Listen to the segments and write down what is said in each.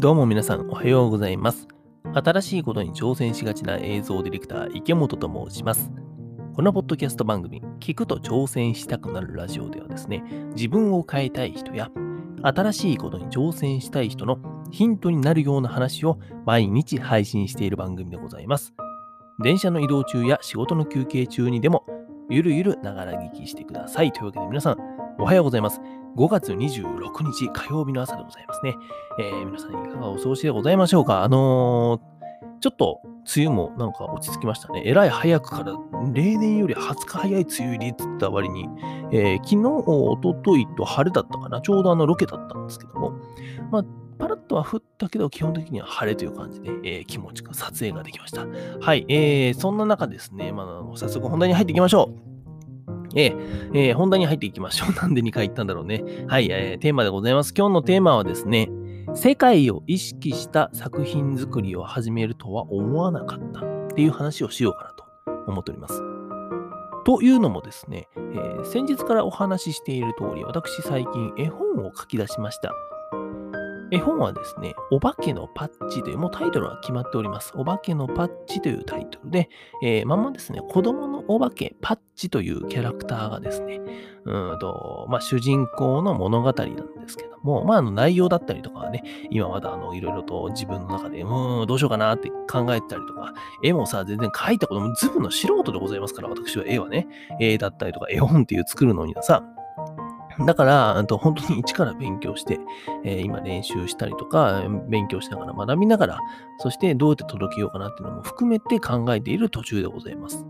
どうも皆さんおはようございます。新しいことに挑戦しがちな映像ディレクター池本と申します。このポッドキャスト番組、聞くと挑戦したくなるラジオではですね、自分を変えたい人や、新しいことに挑戦したい人のヒントになるような話を毎日配信している番組でございます。電車の移動中や仕事の休憩中にでも、ゆるゆるながら聞きしてください。というわけで皆さん、おはようございます。5月26日火曜日の朝でございますね。えー皆さんいかがお過ごしでございましょうか？あのーちょっと梅雨もなんか落ち着きましたね。えらい早くから、例年より20日早い梅雨入りって言った割に、えー昨日、おとといと晴れだったかな？ちょうどあのロケだったんですけども、まあ、パラッとは降ったけど、基本的には晴れという感じで、えー気持ちよく撮影ができました。はい、えーそんな中ですね、まあ、早速本題に入っていきましょう。えーえー本題に入っていきましょう。なんで2回言ったんだろうね。はい、えーテーマでございます。今日のテーマはですね、世界を意識した作品作りを始めるとは思わなかったっていう話をしようかなと思っております。というのもですね、えー先日からお話ししている通り、私最近絵本を書き出しました。絵本はですね、お化けのパッチという、もうタイトルは決まっております。お化けのパッチというタイトルで、えーまんまですね、子供のお化けパッチというキャラクターがですね、うんと、まあ、主人公の物語なんですけども、まあ、あの内容だったりとかはね、今まだあのいろいろと自分の中で、うーん、どうしようかなって考えたりとか、絵もさ、全然描いたこともずぶの素人でございますから、私は絵はね、絵だったりとか、絵本っていう作るのにはさ、だから、と本当に一から勉強して、えー今練習したりとか、勉強しながら学びながら、そしてどうやって届けようかなっていうのも含めて考えている途中でございます。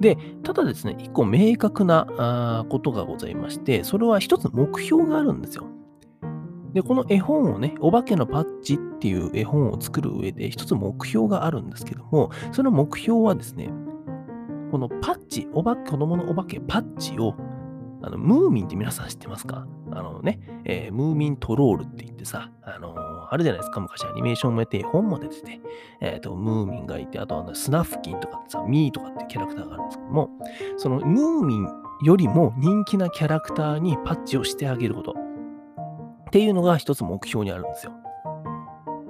で、ただですね、一個明確なあことがございまして、それは一つ目標があるんですよ。で、この絵本をね、お化けのパッチっていう絵本を作る上で一つ目標があるんですけども、その目標はですね、このパッチ、おば子供のお化けパッチを、あのムーミンって皆さん知ってますか？あのね、えームーミントロールって言ってさ、あのーあるじゃないですか、昔アニメーションもやって、本も出てて、えっ、と、ムーミンがいて、あとあのスナフキンとかさ、ミーとかってキャラクターがあるんですけども、そのムーミンよりも人気なキャラクターにパッチをしてあげることっていうのが一つ目標にあるんですよ。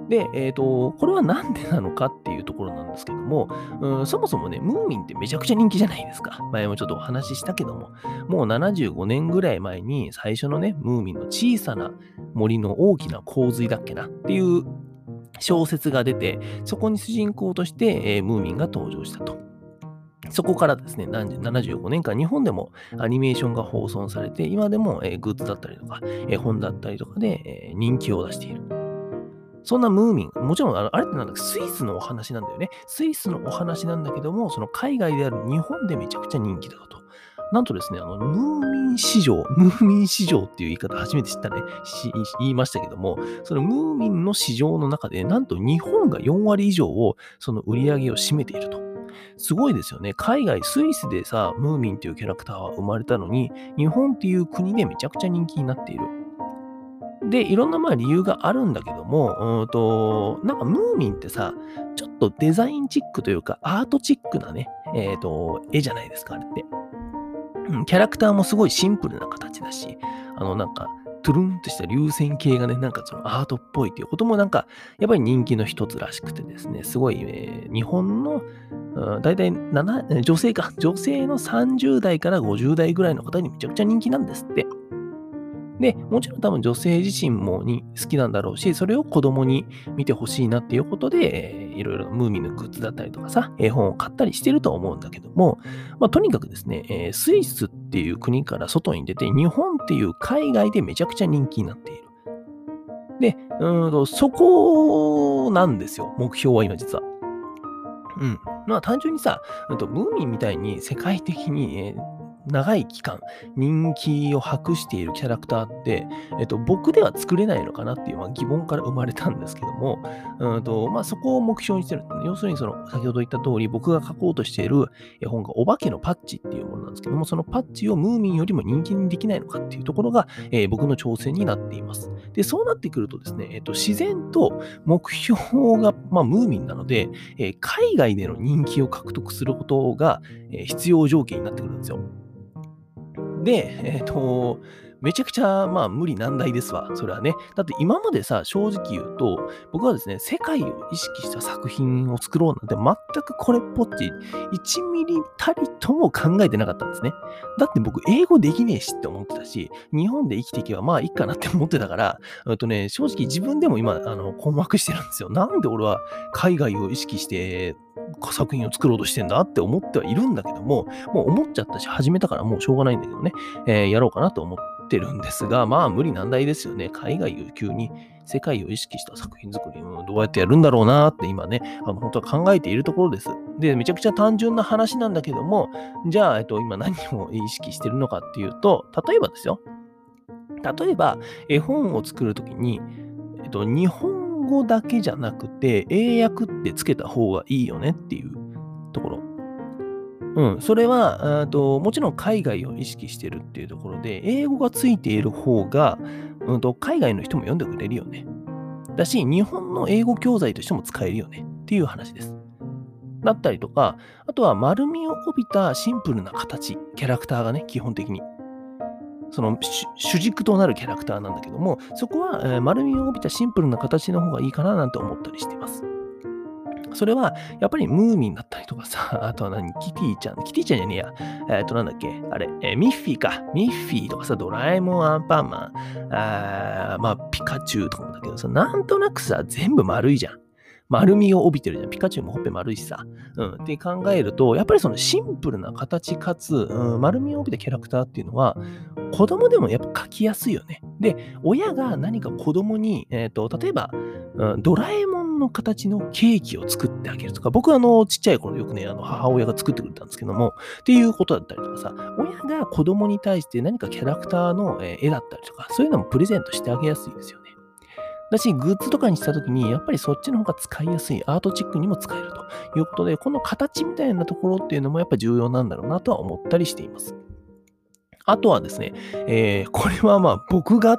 で、えっ、と、これはなんでなのかっていうところなんですけども、うん、そもそもね、ムーミンってめちゃくちゃ人気じゃないですか。前もちょっとお話ししたけども、もう75年ぐらい前に最初のね、ムーミンの小さな森の大きな洪水だっけなっていう小説が出て、そこに主人公として、えームーミンが登場したと。そこからですね、75年間日本でもアニメーションが放送されて、今でも、グッズだったりとか、絵本だったりとかで、人気を出している。そんなムーミン、もちろんあれってなんだっけスイスのお話なんだよね。スイスのお話なんだけども、その海外である日本でめちゃくちゃ人気だと。なんとですね、あの、ムーミン市場、ムーミン市場っていう言い方初めて知ったね、言いましたけども、そのムーミンの市場の中で、なんと日本が4割以上を、その売り上げを占めていると。すごいですよね。海外、スイスでさ、ムーミンっていうキャラクターは生まれたのに、日本っていう国でめちゃくちゃ人気になっている。で、いろんなまあ理由があるんだけども、うんと、なんかムーミンってさ、ちょっとデザインチックというか、アートチックなね、えっ、と、絵じゃないですか、あれって。うんキャラクターもすごいシンプルな形だし、あの、なんか、トゥルンとした流線形がね、なんかそのアートっぽいっていうこともなんか、やっぱり人気の一つらしくてですね、すごい、えー日本の、うん、大体7女性か、女性の30代から50代ぐらいの方にめちゃくちゃ人気なんですって。で、もちろん多分女性自身もに好きなんだろうし、それを子供に見てほしいなっていうことで、えーいろいろムーミンのグッズだったりとかさ、絵本を買ったりしてると思うんだけども、まあ、とにかくですね、えースイスっていう国から外に出て、日本っていう海外でめちゃくちゃ人気になっている。で、うんとそこなんですよ、目標は今実は。うん。まあ単純にさ、とムーミンみたいに世界的に、えー長い期間人気を博しているキャラクターって、えっと、僕では作れないのかなっていう、まあ、疑問から生まれたんですけども、うんとまあ、そこを目標にしてる。要するにその先ほど言った通り僕が書こうとしている絵本がお化けのパッチっていうものなんですけども、そのパッチをムーミンよりも人気にできないのかっていうところが、えー僕の挑戦になっています。で、そうなってくるとですね、えっと、自然と目標が、まあ、ムーミンなので、えー海外での人気を獲得することが、えー必要条件になってくるんですよ。で、えっ、ーと、めちゃくちゃ、まあ、無理難題ですわ。それはね。だって今までさ、正直言うと、僕はですね、世界を意識した作品を作ろうなんて全くこれっぽっち、1ミリたりとも考えてなかったんですね。だって僕、英語できねえしって思ってたし、日本で生きていけばまあいいかなって思ってたから、えっとね、正直自分でも今、あの、困惑してるんですよ。なんで俺は海外を意識して作品を作ろうとしてんだって思ってはいるんだけども、もう思っちゃったし、始めたからもうしょうがないんだけどね、えー、やろうかなと思ってってるんですが、まあ無理難題ですよね。海外を急に世界を意識した作品作りをどうやってやるんだろうなって今ね、あの本当は考えているところです。で、めちゃくちゃ単純な話なんだけども、じゃあ、えっと、今何を意識してるのかっていうと、例えばですよ。例えば、絵本を作るときに、えっと、日本語だけじゃなくて、英訳ってつけた方がいいよねっていうところ。うん、それはと、もちろん海外を意識してるっていうところで、英語がついている方が、うんと、海外の人も読んでくれるよね。だし、日本の英語教材としても使えるよねっていう話です。だったりとか、あとは丸みを帯びたシンプルな形、キャラクターがね、基本的に。その主軸となるキャラクターなんだけども、そこは、丸みを帯びたシンプルな形の方がいいかななんて思ったりしてます。それは、やっぱりムーミンだったりとかさ、あとは何、キティちゃん、キティちゃんじゃねえや、えっ、ー、と、なんだっけ、あれ、えー、ミッフィーか、ミッフィーとかさ、ドラえもん、アンパンマン、あまあ、ピカチュウとかもだけどさ、なんとなくさ、全部丸いじゃん。丸みを帯びてるじゃん。ピカチュウもほっぺ丸いしさ。うん。って考えると、やっぱりそのシンプルな形かつ、うん、丸みを帯びたキャラクターっていうのは、子供でもやっぱ描きやすいよね。で、親が何か子供に、えっ、ー、と、例えば、うん、ドラえもんの形のケーキを作ってあげるとか、僕はあの、ちっちゃい頃よくね、あの、母親が作ってくれたんですけども、っていうことだったりとかさ、親が子供に対して何かキャラクターの絵だったりとか、そういうのもプレゼントしてあげやすいですよね。だし、グッズとかにしたときに、やっぱりそっちの方が使いやすい、アートチックにも使えるということで、この形みたいなところっていうのもやっぱ重要なんだろうなとは思ったりしています。あとはですね、えー、これはまあ僕がっ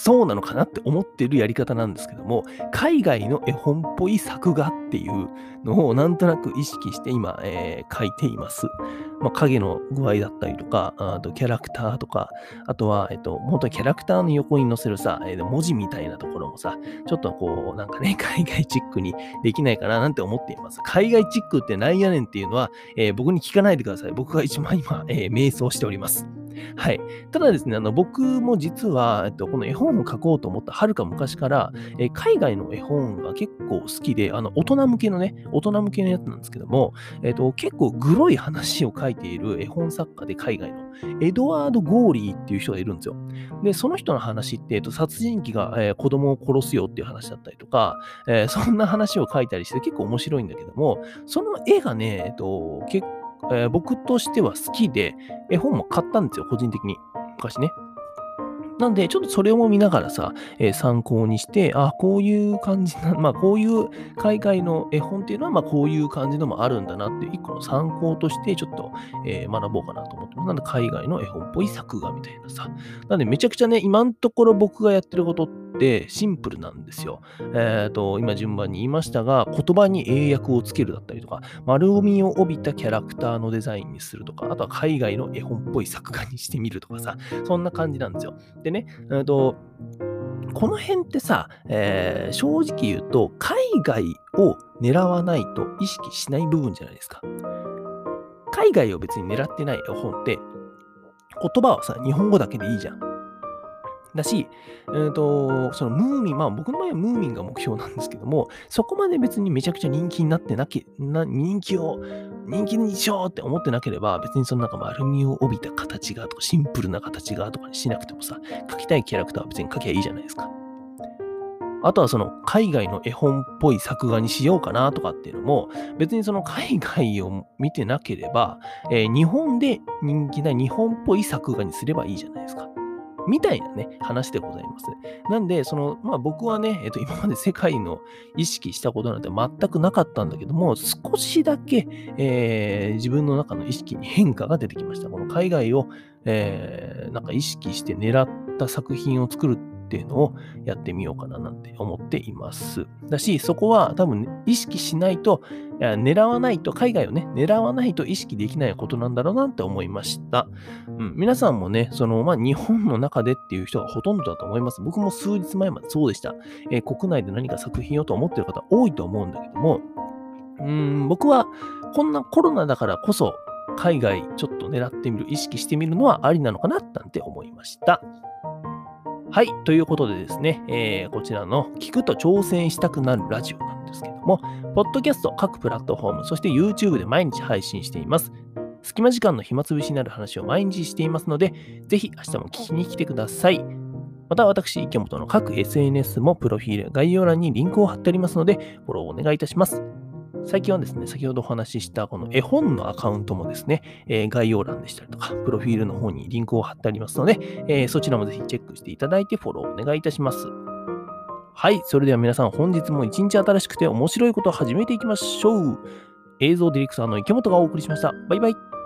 そうなのかなって思ってるやり方なんですけども、海外の絵本っぽい作画っていうのをなんとなく意識して今、えー、書いています。まあ、影の具合だったりとか、あとキャラクターとか、あとは、えっと、本当にキャラクターの横に載せるさ、えー、文字みたいなところもさ、ちょっとこう、なんかね、海外チックにできないかななんて思っています。海外チックってなんやねんっていうのは、えー、僕に聞かないでください。僕が一番今、えー、瞑想しております。はい。ただですね、あの僕も実は、えっと、この絵本を書こうと思ったはるか昔から、え海外の絵本が結構好きで、あの大人向けのね、大人向けのやつなんですけども、えっと、結構グロい話を書いている絵本作家で海外のエドワード・ゴーリーっていう人がいるんですよ。で、その人の話って、えっと、殺人鬼が、えー、子供を殺すよっていう話だったりとか、えー、そんな話を書いたりして結構面白いんだけども、その絵がね、えっと、結構えー、僕としては好きで、絵本も買ったんですよ、個人的に。昔ね。なんで、ちょっとそれを見ながらさ、えー、参考にして、あ、こういう感じな、まあ、こういう海外の絵本っていうのは、まあ、こういう感じのもあるんだなっていう、一個の参考として、ちょっと、えー、学ぼうかなと思ってます。なんで、海外の絵本っぽい作画みたいなさ。なんで、めちゃくちゃね、今のところ僕がやってることって、シンプルなんですよ。えっ、ー、と、今順番に言いましたが、言葉に英訳をつけるだったりとか、丸みを帯びたキャラクターのデザインにするとか、あとは海外の絵本っぽい作画にしてみるとかさ、そんな感じなんですよ。でね、えーと、この辺ってさ、えー、正直言うと、海外を狙わないと意識しない部分じゃないですか。海外を別に狙ってない絵本って、言葉はさ、日本語だけでいいじゃん。だし、えーと、そのムーミン、まあ僕の場合はムーミンが目標なんですけども、そこまで別にめちゃくちゃ人気になってなきな、人気を、人気にしようって思ってなければ、別にそのなんか丸みを帯びた形がとか、シンプルな形がとかにしなくてもさ、描きたいキャラクターは別に描きゃいいじゃないですか。あとはその海外の絵本っぽい作画にしようかなとかっていうのも、別にその海外を見てなければ、えー、日本で人気な日本っぽい作画にすればいいじゃないですか。みたいなね、話でございます。なんで、その、まあ僕はね、えっと、今まで世界の意識したことなんて全くなかったんだけども、少しだけ、えー、自分の中の意識に変化が出てきました。この海外を、えー、なんか意識して狙った作品を作るっていうのをやってみようかななんて思っています。だし、そこは多分、意識しないと、いや狙わないと、海外をね、狙わないと意識できないことなんだろうなって思いました。うん、皆さんもね、その、まあ、日本の中でっていう人がほとんどだと思います。僕も数日前までそうでした。えー、国内で何か作品をと思ってる方多いと思うんだけども、うん、僕はこんなコロナだからこそ、海外ちょっと狙ってみる、意識してみるのはありなのかななんて思いました。はい。ということでですね、えー、こちらの聞くと挑戦したくなるラジオなんですけども、ポッドキャスト各プラットフォーム、そして YouTube で毎日配信しています。隙間時間の暇つぶしになる話を毎日していますので、ぜひ明日も聞きに来てください。また私、池本の各 SNS もプロフィール、概要欄にリンクを貼ってありますので、フォローお願いいたします。最近はですね、先ほどお話ししたこの絵本のアカウントもですね、えー、概要欄でしたりとか、プロフィールの方にリンクを貼ってありますので、えー、そちらもぜひチェックしていただいてフォローお願いいたします。はい、それでは皆さん本日も一日新しくて面白いことを始めていきましょう。映像ディレクターの池本がお送りしました。バイバイ。